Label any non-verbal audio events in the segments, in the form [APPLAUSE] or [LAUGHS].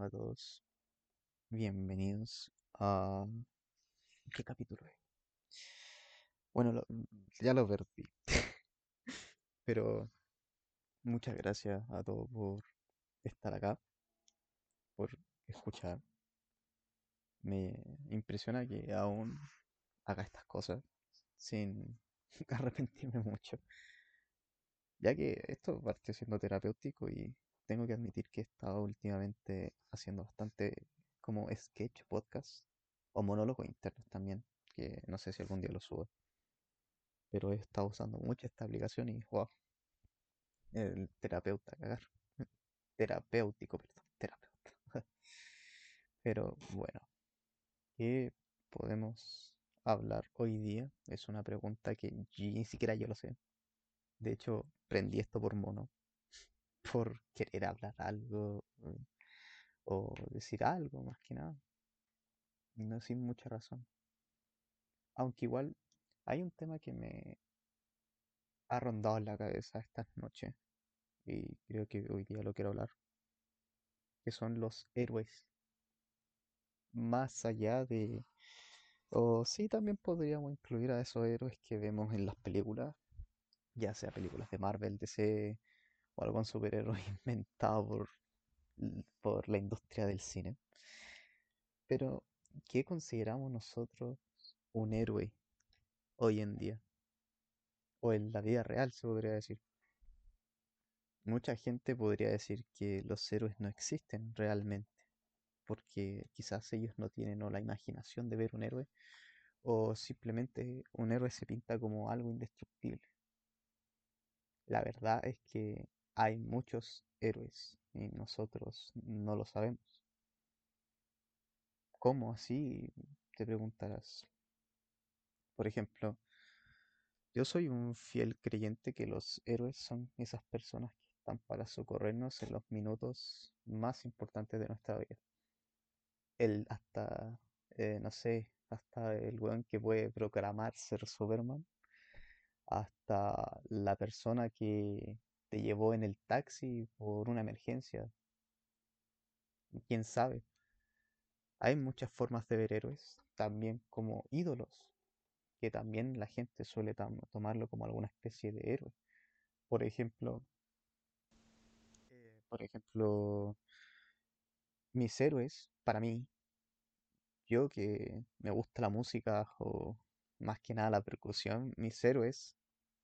a todos. Bienvenidos a... ¿Qué capítulo es? Bueno, lo- ya lo perdí. [LAUGHS] Pero muchas gracias a todos por estar acá, por escuchar. Me impresiona que aún haga estas cosas sin [LAUGHS] arrepentirme mucho. Ya que esto partió siendo terapéutico y tengo que admitir que he estado últimamente haciendo bastante como sketch podcast o monólogos internos también, que no sé si algún día lo subo, pero he estado usando mucho esta aplicación y wow, el terapeuta, cagar. [LAUGHS] Terapéutico, perdón, terapeuta. [LAUGHS] Pero bueno, ¿qué podemos hablar hoy día? Es una pregunta que ni siquiera yo lo sé. De hecho, prendí esto por mono, por querer hablar algo eh, o decir algo más que nada, no sin mucha razón. Aunque igual hay un tema que me ha rondado en la cabeza estas noches y creo que hoy día lo quiero hablar, que son los héroes. Más allá de... O sí, también podríamos incluir a esos héroes que vemos en las películas, ya sea películas de Marvel, DC o algún superhéroe [LAUGHS] inventado por, por la industria del cine. Pero, ¿qué consideramos nosotros un héroe hoy en día? O en la vida real, se podría decir. Mucha gente podría decir que los héroes no existen realmente, porque quizás ellos no tienen o la imaginación de ver un héroe, o simplemente un héroe se pinta como algo indestructible. La verdad es que hay muchos héroes y nosotros no lo sabemos. ¿Cómo así? Te preguntarás. Por ejemplo, yo soy un fiel creyente que los héroes son esas personas que están para socorrernos en los minutos más importantes de nuestra vida. El hasta, eh, no sé, hasta el weón que puede proclamar ser Superman, hasta la persona que te llevó en el taxi por una emergencia. ¿Quién sabe? Hay muchas formas de ver héroes, también como ídolos, que también la gente suele tomarlo como alguna especie de héroe. Por ejemplo, eh, por ejemplo, mis héroes, para mí, yo que me gusta la música o más que nada la percusión, mis héroes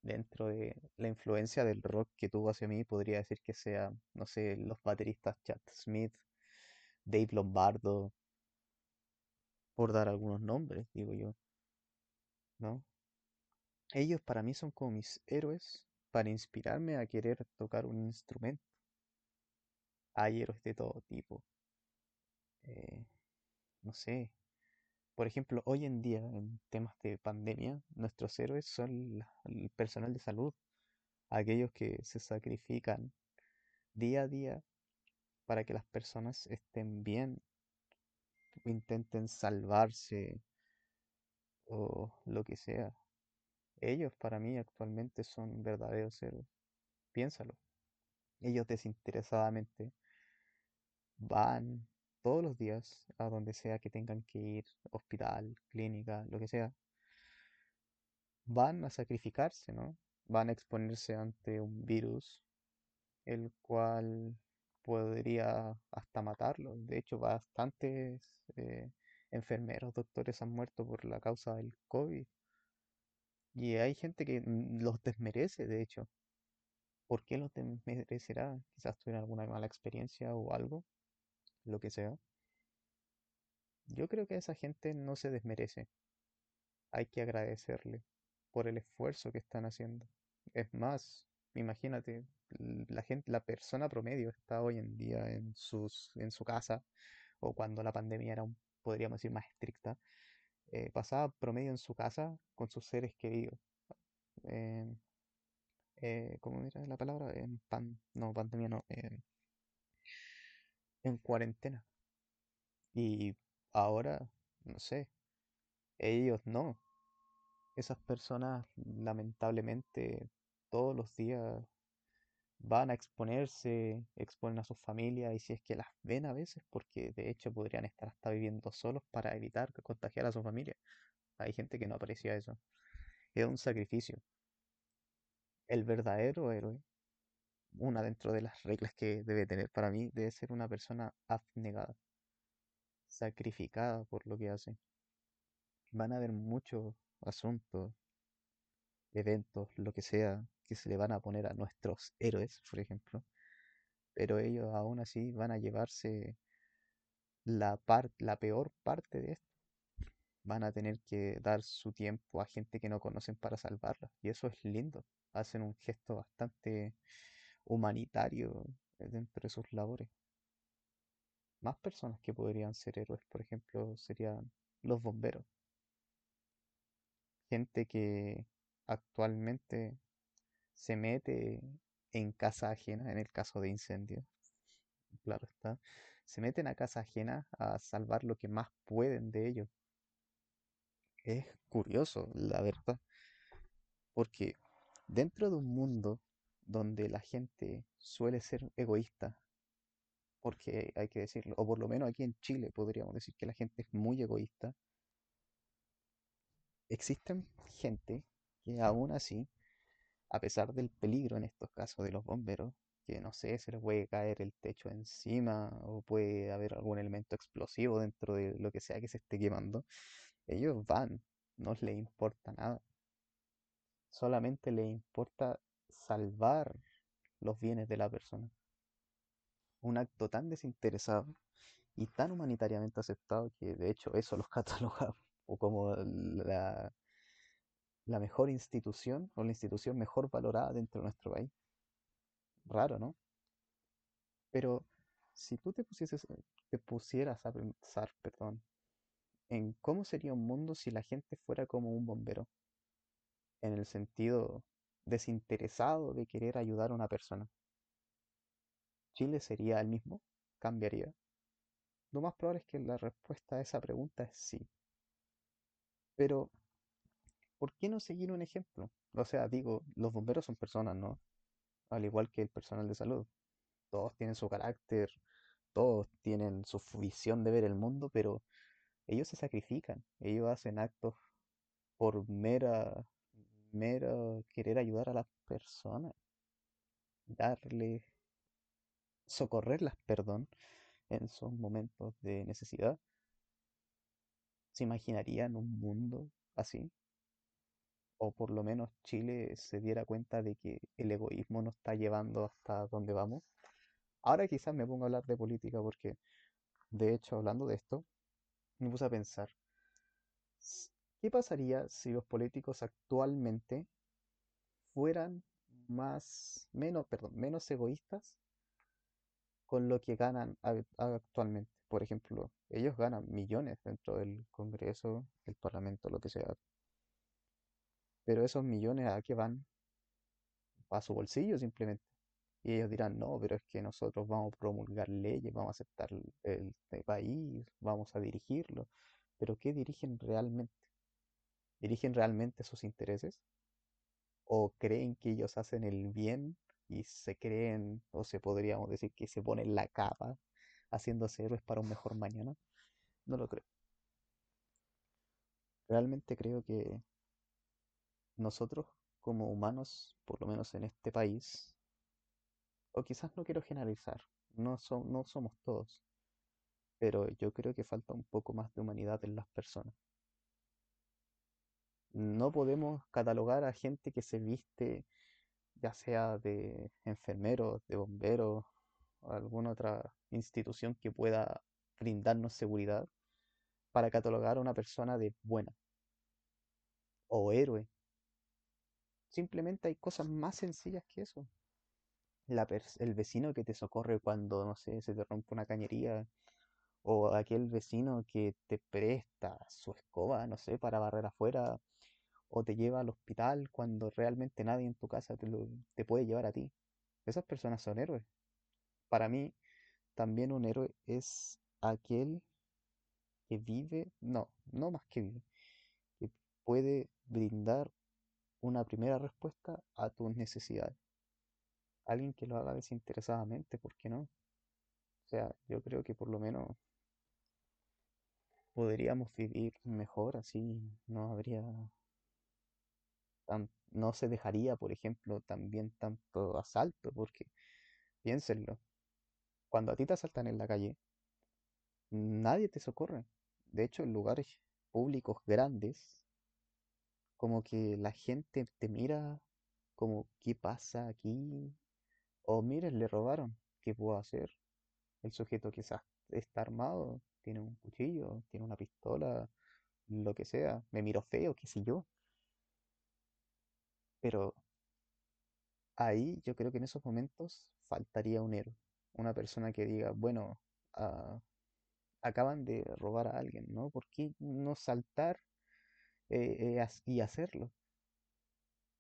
dentro de la influencia del rock que tuvo hacia mí, podría decir que sea, no sé, los bateristas Chad Smith, Dave Lombardo, por dar algunos nombres, digo yo, ¿no? Ellos para mí son como mis héroes para inspirarme a querer tocar un instrumento. Hay héroes de todo tipo. eh, no sé. Por ejemplo, hoy en día, en temas de pandemia, nuestros héroes son el personal de salud, aquellos que se sacrifican día a día para que las personas estén bien, intenten salvarse o lo que sea. Ellos para mí actualmente son verdaderos héroes. Piénsalo. Ellos desinteresadamente van todos los días a donde sea que tengan que ir, hospital, clínica, lo que sea, van a sacrificarse, ¿no? Van a exponerse ante un virus, el cual podría hasta matarlos. De hecho, bastantes eh, enfermeros, doctores han muerto por la causa del COVID. Y hay gente que mm, los desmerece, de hecho. ¿Por qué los desmerecerá? Quizás tuvieron alguna mala experiencia o algo, lo que sea. Yo creo que esa gente no se desmerece. Hay que agradecerle por el esfuerzo que están haciendo. Es más, imagínate, la gente, la persona promedio está hoy en día en sus, en su casa, o cuando la pandemia era, un- podríamos decir, más estricta, eh, pasaba promedio en su casa con sus seres queridos. Eh, ¿cómo era la palabra? En pan, no, pandemia no, en, en cuarentena. Y ahora, no sé, ellos no. Esas personas lamentablemente todos los días van a exponerse, exponen a sus familias y si es que las ven a veces, porque de hecho podrían estar hasta viviendo solos para evitar contagiar a su familia. Hay gente que no aprecia eso. Es un sacrificio. El verdadero héroe, una dentro de las reglas que debe tener para mí, debe ser una persona abnegada, sacrificada por lo que hace. Van a haber muchos asuntos, eventos, lo que sea, que se le van a poner a nuestros héroes, por ejemplo, pero ellos aún así van a llevarse la, par- la peor parte de esto. Van a tener que dar su tiempo a gente que no conocen para salvarla. Y eso es lindo. Hacen un gesto bastante humanitario eh, dentro de sus labores. Más personas que podrían ser héroes, por ejemplo, serían los bomberos. Gente que actualmente se mete en casa ajena, en el caso de incendios, claro está, se meten a casa ajena a salvar lo que más pueden de ellos. Es curioso, la verdad, porque dentro de un mundo donde la gente suele ser egoísta, porque hay que decirlo, o por lo menos aquí en Chile podríamos decir que la gente es muy egoísta, existen gente que aún así a pesar del peligro en estos casos de los bomberos, que no sé, se les puede caer el techo encima o puede haber algún elemento explosivo dentro de lo que sea que se esté quemando, ellos van, no les importa nada, solamente les importa salvar los bienes de la persona. Un acto tan desinteresado y tan humanitariamente aceptado que de hecho eso los [LAUGHS] cataloga como la, la mejor institución o la institución mejor valorada dentro de nuestro país. Raro, ¿no? Pero si tú te pusieses, te pusieras a pensar, perdón, en cómo sería un mundo si la gente fuera como un bombero, en el sentido desinteresado de querer ayudar a una persona, ¿Chile sería el mismo? ¿Cambiaría? Lo más probable es que la respuesta a esa pregunta es sí. Pero, ¿por qué no seguir un ejemplo? O sea, digo, los bomberos son personas, ¿no? Al igual que el personal de salud. Todos tienen su carácter, todos tienen su visión de ver el mundo, pero ellos se sacrifican, ellos hacen actos por mera, mera querer ayudar a las personas, darles, socorrerlas, perdón, en sus momentos de necesidad. ¿Se imaginarían un mundo así? O por lo menos Chile se diera cuenta de que el egoísmo nos está llevando hasta donde vamos. Ahora quizás me pongo a hablar de política porque, de hecho, hablando de esto, me puse a pensar, ¿qué pasaría si los políticos actualmente fueran más, menos, perdón, menos egoístas con lo que ganan actualmente? Por ejemplo, ellos ganan millones dentro del Congreso, el Parlamento, lo que sea, pero esos millones ¿a qué van? A su bolsillo simplemente. Y ellos dirán, no, pero es que nosotros vamos a promulgar leyes, vamos a aceptar el- el país, vamos a dirigirlo. Pero ¿qué dirigen realmente? ¿Dirigen realmente sus intereses? ¿O creen que ellos hacen el bien y se creen, o se podríamos decir que se ponen la capa haciéndose héroes para un mejor mañana? No lo creo. Realmente creo que nosotros como humanos, por lo menos en este país, o quizás no quiero generalizar, no, so- no somos todos, pero yo creo que falta un poco más de humanidad en las personas. No podemos catalogar a gente que se viste, ya sea de enfermeros, de bomberos, o alguna otra institución que pueda brindarnos seguridad, para catalogar a una persona de buena o héroe. Simplemente hay cosas más sencillas que eso. La el vecino que te socorre cuando, no sé, se te rompe una cañería, o aquel vecino que te presta su escoba, no sé, para barrer afuera o te lleva al hospital cuando realmente nadie en tu casa te, lo- te puede llevar a ti. Esas personas son héroes. Para mí, también un héroe es aquel que vive, no, no más que vive, que puede brindar una primera respuesta a tus necesidades. alguien que lo haga desinteresadamente, ¿por qué no? O sea, yo creo que por lo menos podríamos vivir mejor, así no habría no se dejaría, por ejemplo, también tanto asalto, porque piénsenlo, cuando a ti te asaltan en la calle, nadie te socorre. De hecho, en lugares públicos grandes, como que la gente te mira como, ¿qué pasa aquí? O miren, le robaron, ¿qué puedo hacer? El sujeto quizás está armado, tiene un cuchillo, tiene una pistola, lo que sea, me miro feo, qué sé yo. Pero ahí yo creo que en esos momentos faltaría un héroe, una persona que diga, bueno, ah, acaban de robar a alguien, ¿no? ¿Por qué no saltar eh, eh, y hacerlo?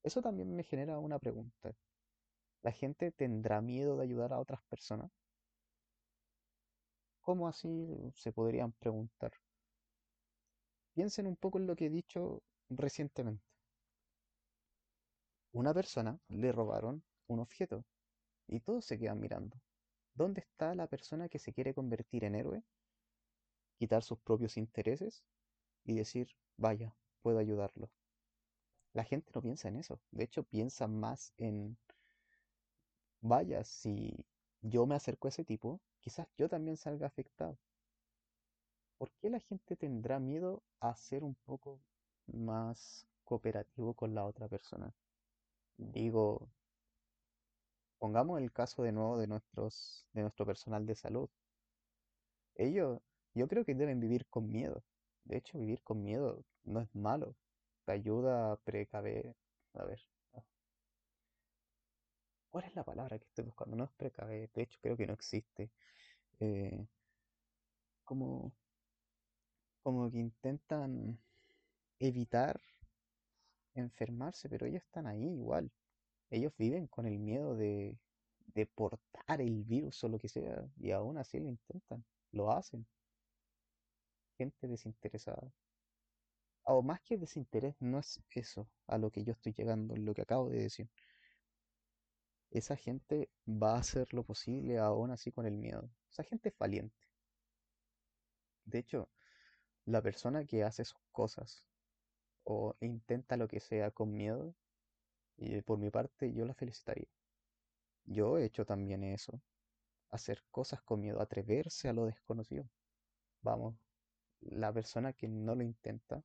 Eso también me genera una pregunta. ¿La gente tendrá miedo de ayudar a otras personas? ¿Cómo así se podrían preguntar? Piensen un poco en lo que he dicho recientemente. Una persona le robaron un objeto y todos se quedan mirando. ¿Dónde está la persona que se quiere convertir en héroe, quitar sus propios intereses y decir, vaya, puedo ayudarlo? La gente no piensa en eso. De hecho, piensa más en, vaya, si yo me acerco a ese tipo, quizás yo también salga afectado. ¿Por qué la gente tendrá miedo a ser un poco más cooperativo con la otra persona? Digo, pongamos el caso de nuevo de nuestros, de nuestro personal de salud. Ellos, yo creo que deben vivir con miedo. De hecho, vivir con miedo no es malo. Te ayuda a precaver. A ver, ah, ¿cuál es la palabra que estoy buscando? No es precaver. De hecho, creo que no existe. Eh, como, como que intentan evitar enfermarse, pero ellos están ahí igual. Ellos viven con el miedo de, de portar el virus o lo que sea, y aún así lo intentan, lo hacen. Gente desinteresada. O más que desinterés, no es eso a lo que yo estoy llegando, lo que acabo de decir. Esa gente va a hacer lo posible aún así con el miedo. Esa gente es valiente. De hecho, la persona que hace sus cosas o intenta lo que sea con miedo, y por mi parte yo la felicitaría. Yo he hecho también eso, hacer cosas con miedo, atreverse a lo desconocido. Vamos, la persona que no lo intenta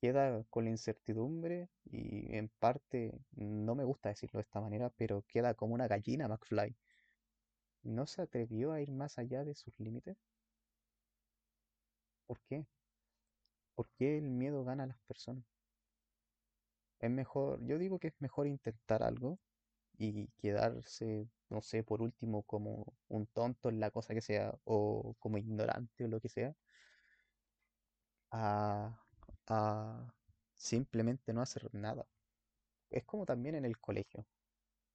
queda con la incertidumbre y en parte, no me gusta decirlo de esta manera, pero queda como una gallina McFly. No se atrevió a ir más allá de sus límites. ¿Por qué? ¿Por qué el miedo gana a las personas? Es mejor, yo digo que es mejor intentar algo y quedarse, no sé, por último como un tonto en la cosa que sea o como ignorante o lo que sea, a, simplemente no hacer nada. Es como también en el colegio.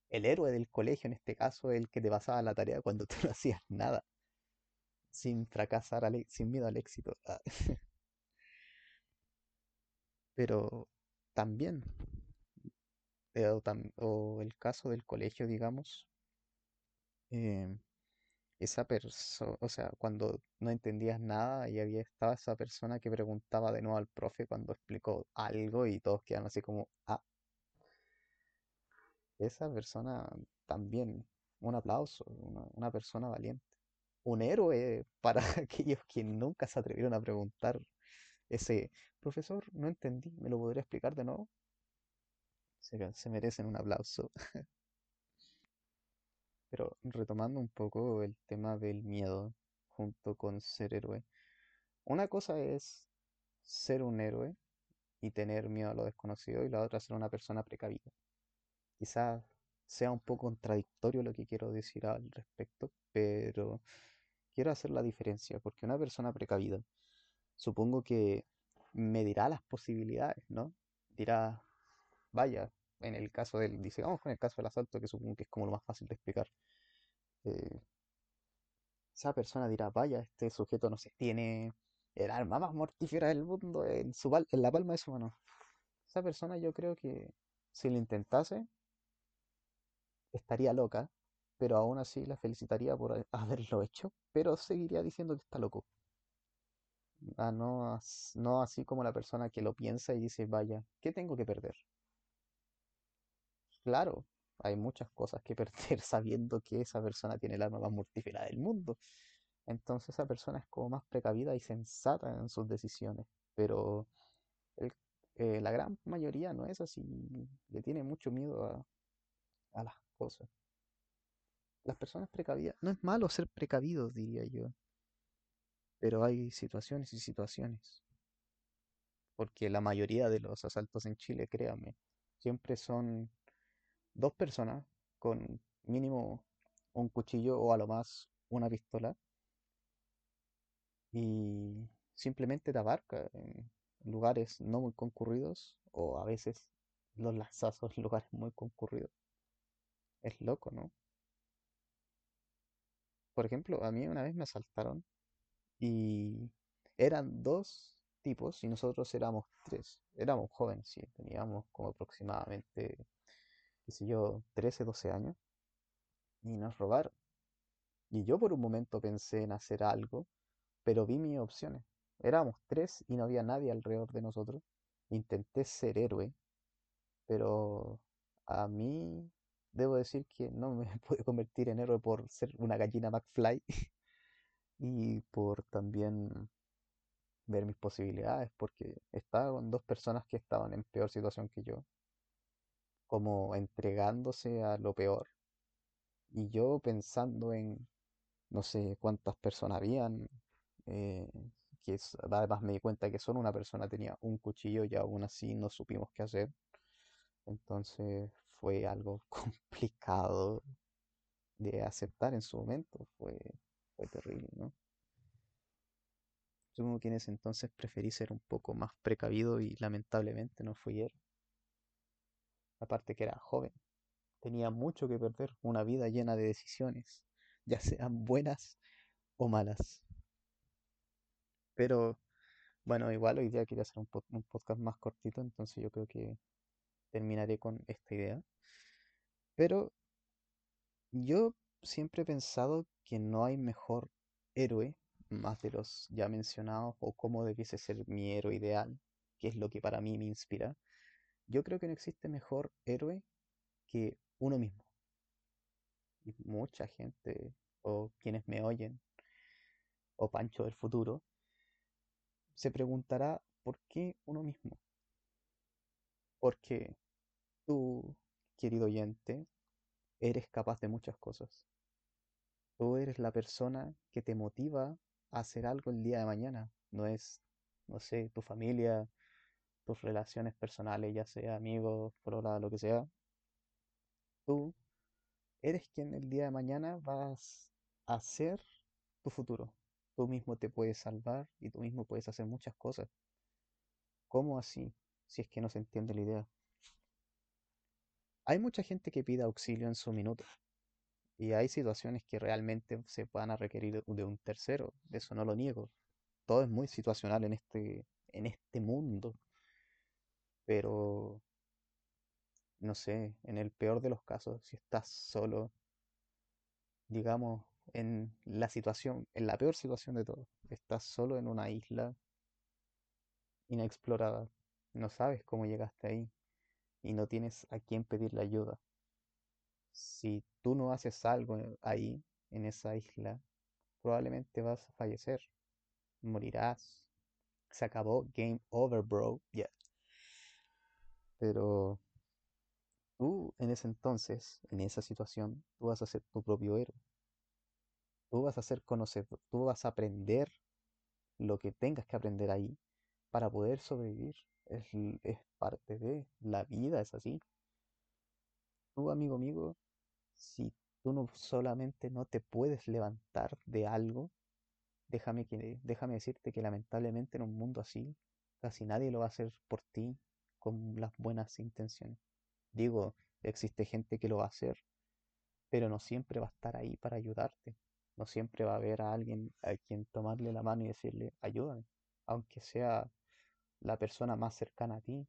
El héroe del colegio en este caso es el que te pasaba la tarea cuando [LAUGHS] tú no hacías nada, sin fracasar, al e- sin miedo al éxito. [LAUGHS] Pero también, o, el caso del colegio, digamos, eh, esa persona, o sea, cuando no entendías nada y había estaba esa persona que preguntaba de nuevo al profe cuando explicó algo y todos quedan así como, ah, esa persona también, un aplauso, una persona valiente. Un héroe para [LAUGHS] aquellos que nunca se atrevieron a preguntar ese, profesor, no entendí, ¿me lo podría explicar de nuevo? Se, merecen un aplauso. [LAUGHS] Pero retomando un poco el tema del miedo junto con ser héroe. Una cosa es ser un héroe y tener miedo a lo desconocido y la otra ser una persona precavida. Quizás sea un poco contradictorio lo que quiero decir al respecto, pero quiero hacer la diferencia porque una persona precavida supongo que medirá las posibilidades, ¿no? Dirá, vaya, en el caso del, dice, vamos el caso del asalto, que supongo que es como lo más fácil de explicar. eh, esa persona dirá, vaya, este sujeto, no sé, tiene el arma más mortífera del mundo en su en la palma de su mano. Esa persona yo creo que si lo intentase, estaría loca, pero aún así la felicitaría por ha- haberlo hecho, pero seguiría diciendo que está loco. Ah, no, as- no así como la persona que lo piensa y dice, vaya, ¿qué tengo que perder? Claro, hay muchas cosas que [LAUGHS] perder sabiendo que esa persona tiene el arma más mortífera del mundo. Entonces esa persona es como más precavida y sensata en sus decisiones. Pero eh, la gran mayoría no es así. Le tiene mucho miedo a las cosas. Las personas precavidas, no es malo ser precavidos, diría yo, pero hay situaciones y situaciones. Porque la mayoría de los asaltos en Chile, créanme, siempre son dos personas con mínimo un cuchillo o a lo más una pistola y simplemente te abarca en lugares no muy concurridos o a veces los lanzazos en [LAUGHS] lugares muy concurridos. Es loco, ¿no? Por ejemplo, a mí una vez me asaltaron y eran dos tipos y nosotros éramos tres. Éramos jóvenes, sí, teníamos como aproximadamente, qué sé yo, 13 12 años y nos robaron. Y yo por un momento pensé en hacer algo, pero vi mis opciones. Éramos tres y no había nadie alrededor de nosotros. Intenté ser héroe, pero a mí debo decir que no me [LAUGHS] pude convertir en héroe por ser una gallina McFly y por también ver mis posibilidades, porque estaba con dos personas que estaban en peor situación que yo, como entregándose a lo peor, y yo pensando en no sé cuántas personas habían, eh, que es- además me di cuenta que solo una persona tenía un cuchillo y aún así no supimos qué hacer, entonces fue algo [LAUGHS] complicado de aceptar en su momento, fue, terrible, ¿no? Supongo que en ese entonces preferí ser un poco más precavido y lamentablemente no fui él. Aparte que era joven, tenía mucho que perder, una vida llena de decisiones, [LAUGHS] ya sean buenas o malas. Pero bueno, igual hoy día quería hacer un podcast más cortito, entonces yo creo que terminaré con esta idea. Pero yo siempre he pensado que no hay mejor héroe, más de los ya mencionados, o cómo debiese ser mi héroe ideal, que es lo que para mí me inspira. Yo creo que no existe mejor héroe que uno mismo. Y mucha gente, o quienes me oyen, o Pancho del futuro, se preguntará por qué uno mismo. Porque tú, querido oyente, eres capaz de muchas cosas. Tú eres la persona que te motiva a hacer algo el día de mañana. No es, no sé, tu familia, tus relaciones personales, ya sea amigos, polola, lo que sea. Tú eres quien el día de mañana vas a hacer tu futuro. Tú mismo te puedes salvar y tú mismo puedes hacer muchas cosas. ¿Cómo así? Si es que no se entiende la idea. Hay mucha gente que pide auxilio en su minuto y hay situaciones que realmente se van a requerir de un tercero. Eso no lo niego. Todo es muy situacional en este, en este mundo, pero no sé, en el peor de los casos, si estás solo, digamos, en la situación, en la peor situación de todo, estás solo en una isla inexplorada, no sabes cómo llegaste ahí y no tienes a quién pedirle ayuda. Si tú no haces algo ahí, en esa isla, probablemente vas a fallecer, morirás. Se acabó, game over, bro. Ya. Pero tú en ese entonces, en esa situación, tú vas a ser tu propio héroe. Tú vas a ser conocedor, tú vas a aprender lo que tengas que aprender ahí para poder sobrevivir. Es parte de la vida, es así. Tú, amigo amigo, si tú no solamente no te puedes levantar de algo, déjame que, déjame decirte que lamentablemente en un mundo así, casi nadie lo va a hacer por ti con las buenas intenciones. Digo, existe gente que lo va a hacer, pero no siempre va a estar ahí para ayudarte. No siempre va a haber a alguien a quien tomarle la mano y decirle, ayúdame, aunque sea la persona más cercana a ti,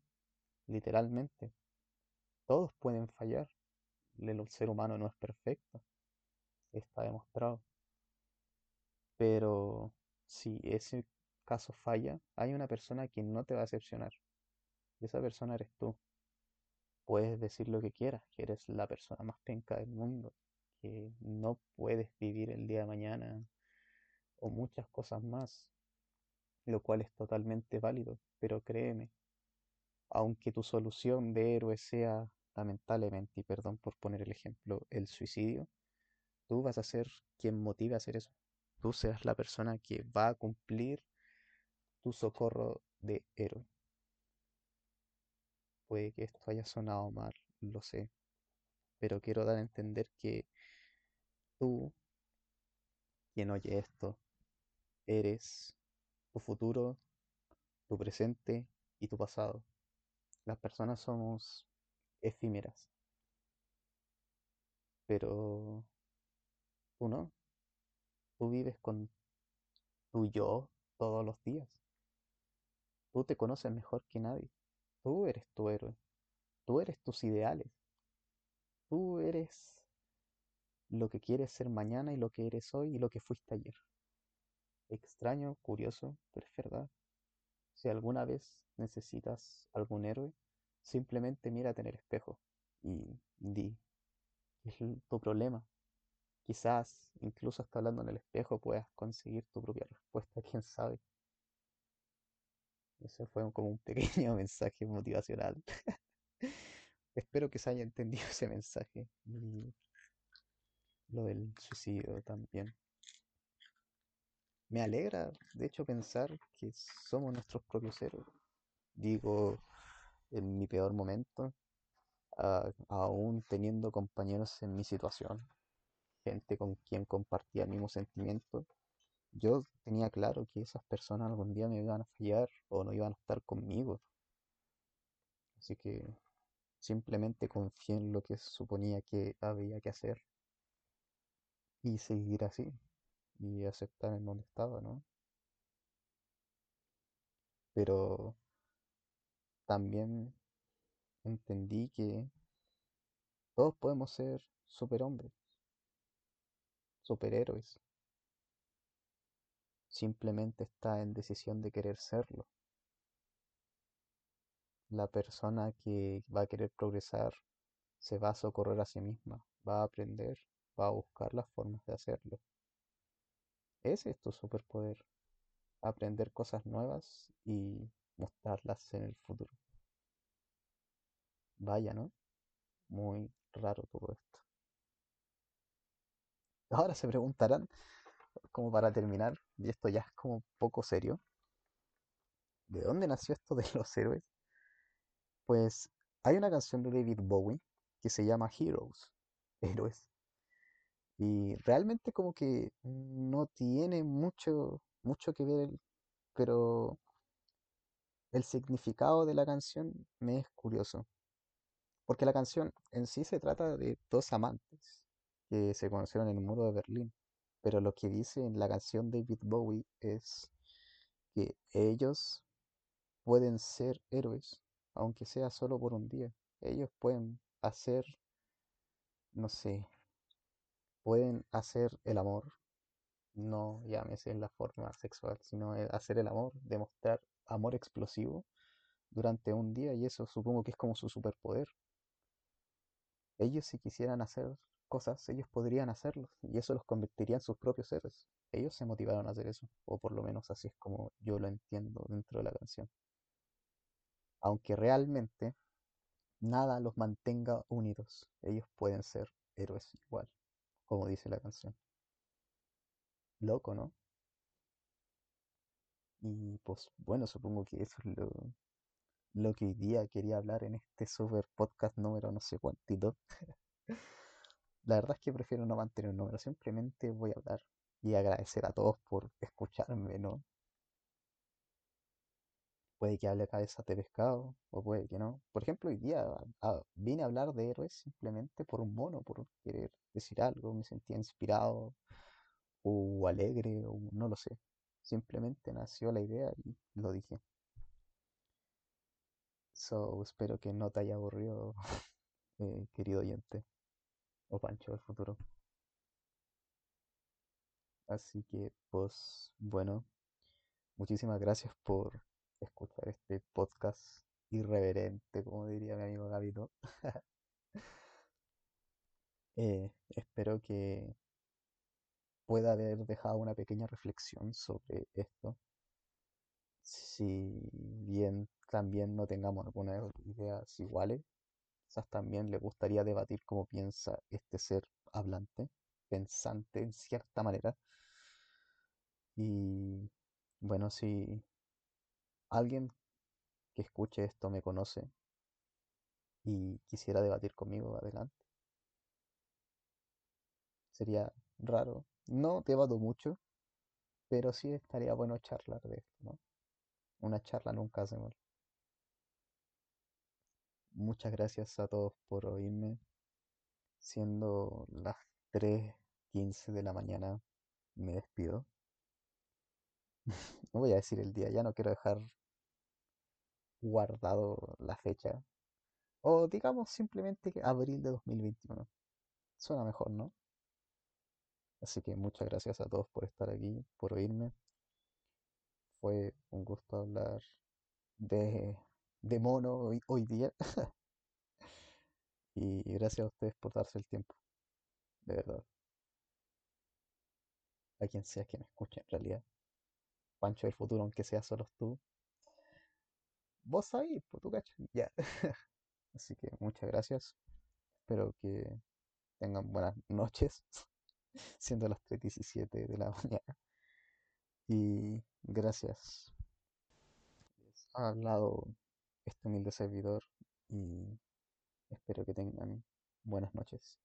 literalmente. Todos pueden fallar el ser humano no es perfecto, está demostrado. Pero si ese caso falla, hay una persona que no te va a decepcionar. Esa persona eres tú. Puedes decir lo que quieras, que eres la persona más penca del mundo, que no puedes vivir el día de mañana o muchas cosas más, lo cual es totalmente válido, pero créeme, aunque tu solución de héroe sea, lamentablemente, y perdón por poner el ejemplo, el suicidio, tú vas a ser quien motive a hacer eso. Tú serás la persona que va a cumplir tu socorro de héroe. Puede que esto haya sonado mal, lo sé, pero quiero dar a entender que tú, quien oye esto, eres tu futuro, tu presente y tu pasado. Las personas somos efímeras, pero tú no. Tú vives con tu yo todos los días. Tú te conoces mejor que nadie. Tú eres tu héroe. Tú eres tus ideales. Tú eres lo que quieres ser mañana y lo que eres hoy y lo que fuiste ayer. Extraño, curioso, pero es verdad. Si alguna vez necesitas algún héroe, simplemente mírate en el espejo y di, ¿qué es tu problema? Quizás, incluso hasta hablando en el espejo, puedas conseguir tu propia respuesta, [LAUGHS] quién sabe. Ese fue como un pequeño [LAUGHS] mensaje motivacional. [LAUGHS] Espero que se haya entendido ese mensaje. Y lo del suicidio también. Me alegra, de hecho, pensar que somos nuestros propios héroes. Digo, en mi peor momento, aún teniendo compañeros en mi situación, gente con quien compartía el mismo sentimiento, yo tenía claro que esas personas algún día me iban a fallar o no iban a estar conmigo. Así que simplemente confié en lo que suponía que había que hacer y seguir así y aceptar en donde estaba, ¿no? Pero también entendí que todos podemos ser superhombres, superhéroes. Simplemente está en decisión de querer serlo. La persona que va a querer progresar se va a socorrer a sí misma, va a aprender, va a buscar las formas de hacerlo. Ese es tu superpoder, aprender cosas nuevas y mostrarlas en el futuro. Vaya, ¿no? Muy raro todo esto. Ahora se preguntarán, como para terminar, y esto ya es como poco serio, ¿de dónde nació esto de los héroes? Pues hay una canción de David Bowie que se llama Heroes, héroes. Y realmente como que no tiene mucho, mucho que ver, pero el significado de la canción me es curioso. Porque la canción en sí se trata de dos amantes que se conocieron en el muro de Berlín. Pero lo que dice en la canción David Bowie es que ellos pueden ser héroes, aunque sea solo por un día. Ellos pueden hacer, no sé, pueden hacer el amor, no llámese en la forma sexual, sino hacer el amor, demostrar amor explosivo durante un día y eso supongo que es como su superpoder. Ellos si quisieran hacer cosas, ellos podrían hacerlo y eso los convertiría en sus propios héroes. Ellos se motivaron a hacer eso, o por lo menos así es como yo lo entiendo dentro de la canción. Aunque realmente nada los mantenga unidos, ellos pueden ser héroes igual como dice la canción. Loco, ¿no? Y pues bueno, supongo que eso es lo, lo que hoy día quería hablar en este super podcast número no sé cuántito. [LAUGHS] La verdad es que prefiero no mantener un número, simplemente voy a hablar y agradecer a todos por escucharme, ¿no? Puede que hable cabeza de pescado, o puede que no. Por ejemplo, hoy día vine a hablar de héroes simplemente por un mono, por querer decir algo, me sentía inspirado o alegre, o no lo sé. Simplemente nació la idea y lo dije. So, espero que no te haya aburrido, [LAUGHS] eh, querido oyente. o Pancho del futuro. Así que, pues, bueno, muchísimas gracias por escuchar este podcast irreverente, como diría mi amigo Gabito. [LAUGHS] Eh, espero que pueda haber dejado una pequeña reflexión sobre esto. Si bien también no tengamos algunas ideas iguales, quizás también le gustaría debatir cómo piensa este ser hablante, pensante en cierta manera. Y bueno, si alguien que escuche esto me conoce y quisiera debatir conmigo, adelante. Sería raro. No debato mucho, pero sí estaría bueno charlar de esto, ¿no? Una charla nunca hace mal. Muchas gracias a todos por oírme. Siendo las tres quince de la mañana, me despido. [LAUGHS] No voy a decir el día, ya no quiero dejar guardado la fecha. O digamos simplemente que abril de 2021. Suena mejor, ¿no? Así que muchas gracias a todos por estar aquí, por oírme. Fue un gusto hablar de, de mono hoy, hoy día. [LAUGHS] Y gracias a ustedes por darse el tiempo, de verdad. A quien sea que me escuche en realidad. Pancho del futuro, aunque sea solo tú. Vos sabés, pues tú cachas. Ya. [LAUGHS] Así que muchas gracias. Espero que tengan buenas noches, [LAUGHS] siendo las tres diecisiete de la [LAUGHS] mañana. Y gracias. Ha hablado este humilde servidor y espero que tengan buenas noches.